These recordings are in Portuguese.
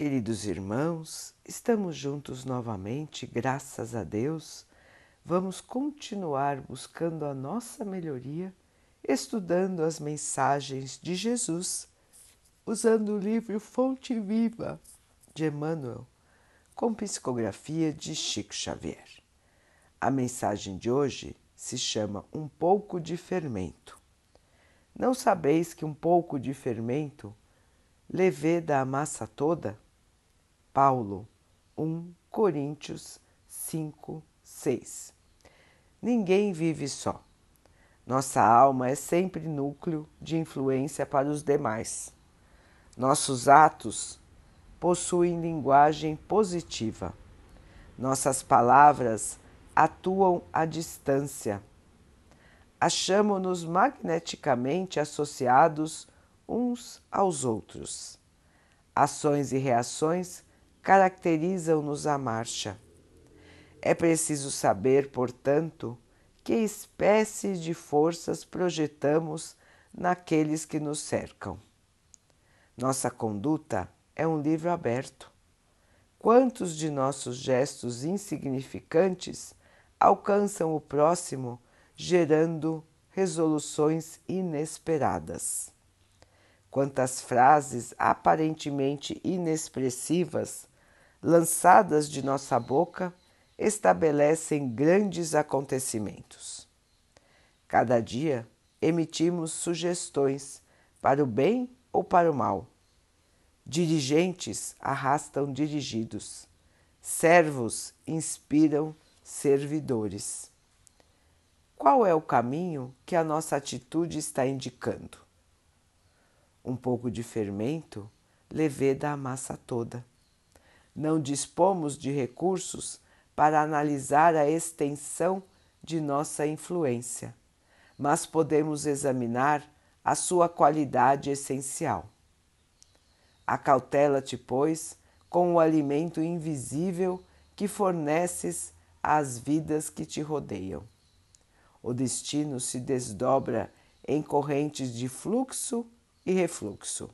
Queridos irmãos, estamos juntos novamente, graças a Deus. Vamos continuar buscando a nossa melhoria, estudando as mensagens de Jesus, usando o livro Fonte Viva de Emmanuel, com psicografia de Chico Xavier. A mensagem de hoje se chama Um pouco de fermento. Não sabeis que um pouco de fermento leveda a massa toda? Paulo 1 Coríntios 5, 6. Ninguém vive só. Nossa alma é sempre núcleo de influência para os demais. Nossos atos possuem linguagem positiva. Nossas palavras atuam à distância. Achamos-nos magneticamente associados uns aos outros. Ações e reações caracterizam-nos a marcha. É preciso saber, portanto, que espécie de forças projetamos naqueles que nos cercam. Nossa conduta é um livro aberto. Quantos de nossos gestos insignificantes alcançam o próximo, gerando resoluções inesperadas? Quantas frases aparentemente inexpressivas lançadas de nossa boca estabelecem grandes acontecimentos. Cada dia emitimos sugestões para o bem ou para o mal. Dirigentes arrastam dirigidos, servos inspiram servidores. Qual é o caminho que a nossa atitude está indicando? Um pouco de fermento leveda a massa toda não dispomos de recursos para analisar a extensão de nossa influência, mas podemos examinar a sua qualidade essencial. Acautela-te, pois, com o alimento invisível que forneces às vidas que te rodeiam. O destino se desdobra em correntes de fluxo e refluxo.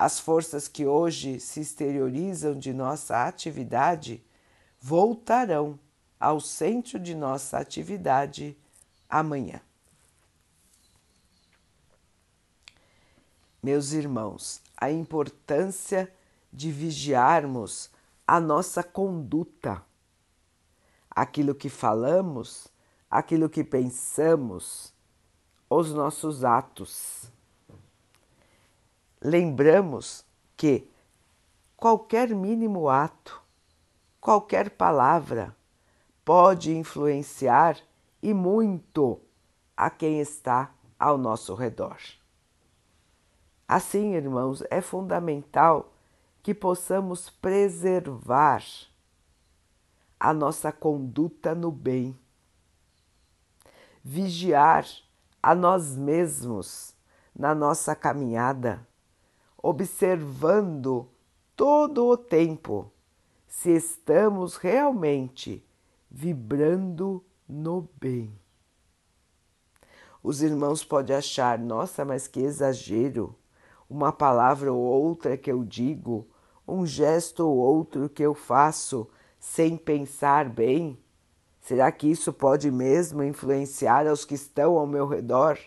As forças que hoje se exteriorizam de nossa atividade voltarão ao centro de nossa atividade amanhã. Meus irmãos, a importância de vigiarmos a nossa conduta, aquilo que falamos, aquilo que pensamos, os nossos atos lembramos que qualquer mínimo ato, qualquer palavra pode influenciar e muito a quem está ao nosso redor. Assim, irmãos, é fundamental que possamos preservar a nossa conduta no bem, vigiar a nós mesmos na nossa caminhada observando todo o tempo se estamos realmente vibrando no bem. Os irmãos podem achar, nossa, mas que exagero! Uma palavra ou outra que eu digo, um gesto ou outro que eu faço sem pensar bem. Será que isso pode mesmo influenciar aos que estão ao meu redor?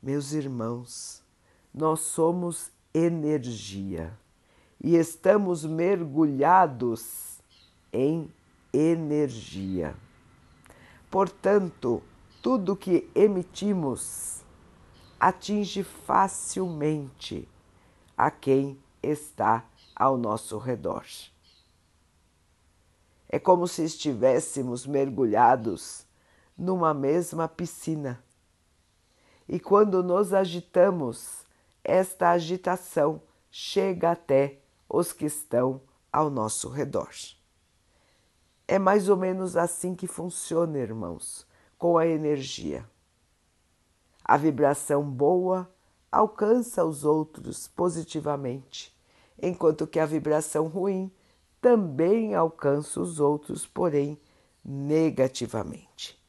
Meus irmãos, nós somos energia e estamos mergulhados em energia. Portanto, tudo que emitimos atinge facilmente a quem está ao nosso redor. É como se estivéssemos mergulhados numa mesma piscina. E quando nos agitamos, esta agitação chega até os que estão ao nosso redor. É mais ou menos assim que funciona, irmãos, com a energia. A vibração boa alcança os outros positivamente, enquanto que a vibração ruim também alcança os outros, porém negativamente.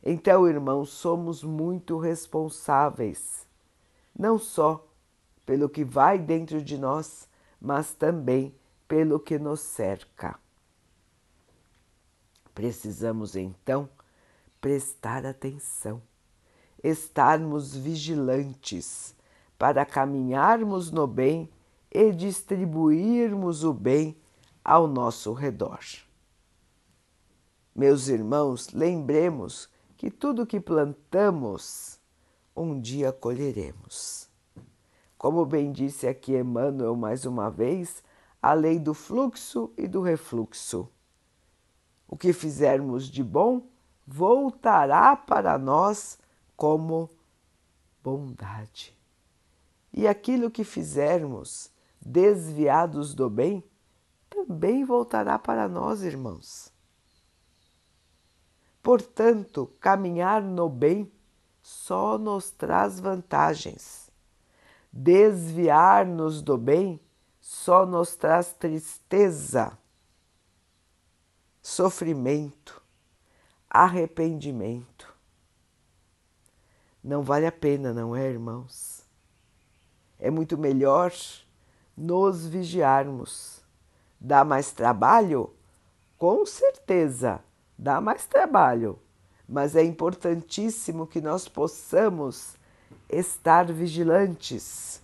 Então, irmãos, somos muito responsáveis não só pelo que vai dentro de nós, mas também pelo que nos cerca. Precisamos então prestar atenção, estarmos vigilantes para caminharmos no bem e distribuirmos o bem ao nosso redor. Meus irmãos, lembremos que tudo que plantamos, um dia colheremos. Como bem disse aqui Emmanuel mais uma vez, a lei do fluxo e do refluxo. O que fizermos de bom voltará para nós como bondade. E aquilo que fizermos desviados do bem também voltará para nós, irmãos. Portanto, caminhar no bem só nos traz vantagens. Desviar-nos do bem só nos traz tristeza, sofrimento, arrependimento. Não vale a pena, não é, irmãos? É muito melhor nos vigiarmos. Dá mais trabalho? Com certeza dá mais trabalho, mas é importantíssimo que nós possamos estar vigilantes,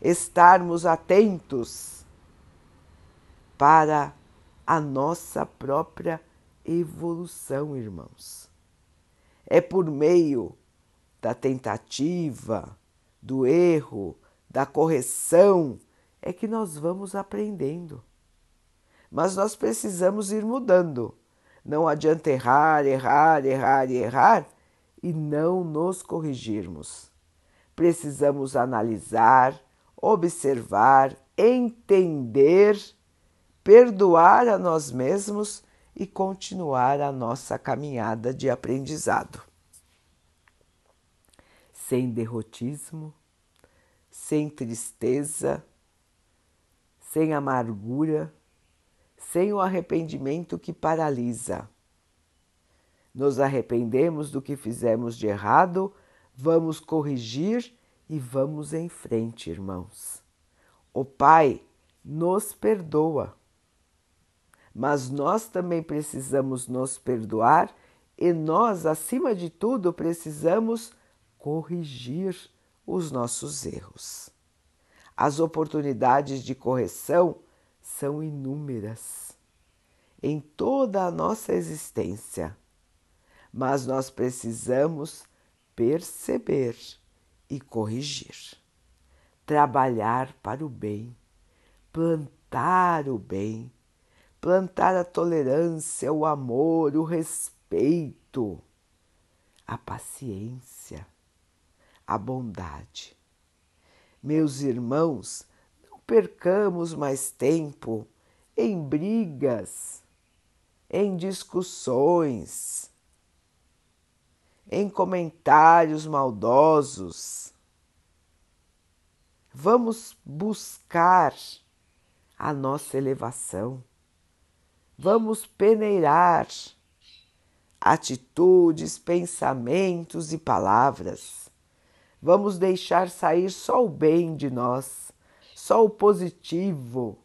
estarmos atentos para a nossa própria evolução, irmãos. É por meio da tentativa, do erro, da correção, é que nós vamos aprendendo. Mas nós precisamos ir mudando. Não adianta errar, errar, errar e errar e não nos corrigirmos. Precisamos analisar, observar, entender, perdoar a nós mesmos e continuar a nossa caminhada de aprendizado. Sem derrotismo, sem tristeza, sem amargura sem o arrependimento que paralisa. Nos arrependemos do que fizemos de errado, vamos corrigir e vamos em frente, irmãos. O Pai nos perdoa, mas nós também precisamos nos perdoar e nós, acima de tudo, precisamos corrigir os nossos erros. As oportunidades de correção são inúmeras em toda a nossa existência, mas nós precisamos perceber e corrigir, trabalhar para o bem, plantar o bem, plantar a tolerância, o amor, o respeito, a paciência, a bondade. Meus irmãos, percamos mais tempo em brigas, em discussões, em comentários maldosos. Vamos buscar a nossa elevação. Vamos peneirar atitudes, pensamentos e palavras. Vamos deixar sair só o bem de nós só o positivo,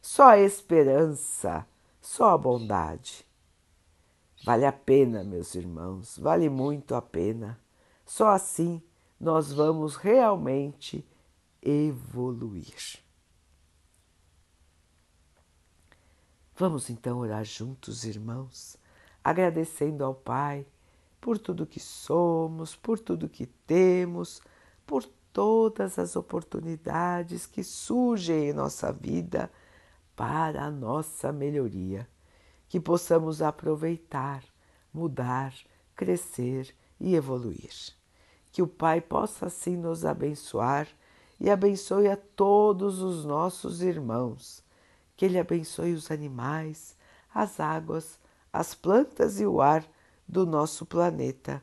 só a esperança, só a bondade. Vale a pena, meus irmãos, vale muito a pena. Só assim nós vamos realmente evoluir. Vamos então orar juntos, irmãos, agradecendo ao Pai por tudo que somos, por tudo que temos, por todas as oportunidades que surgem em nossa vida para a nossa melhoria, que possamos aproveitar, mudar, crescer e evoluir. Que o Pai possa assim nos abençoar e abençoe a todos os nossos irmãos. Que Ele abençoe os animais, as águas, as plantas e o ar do nosso planeta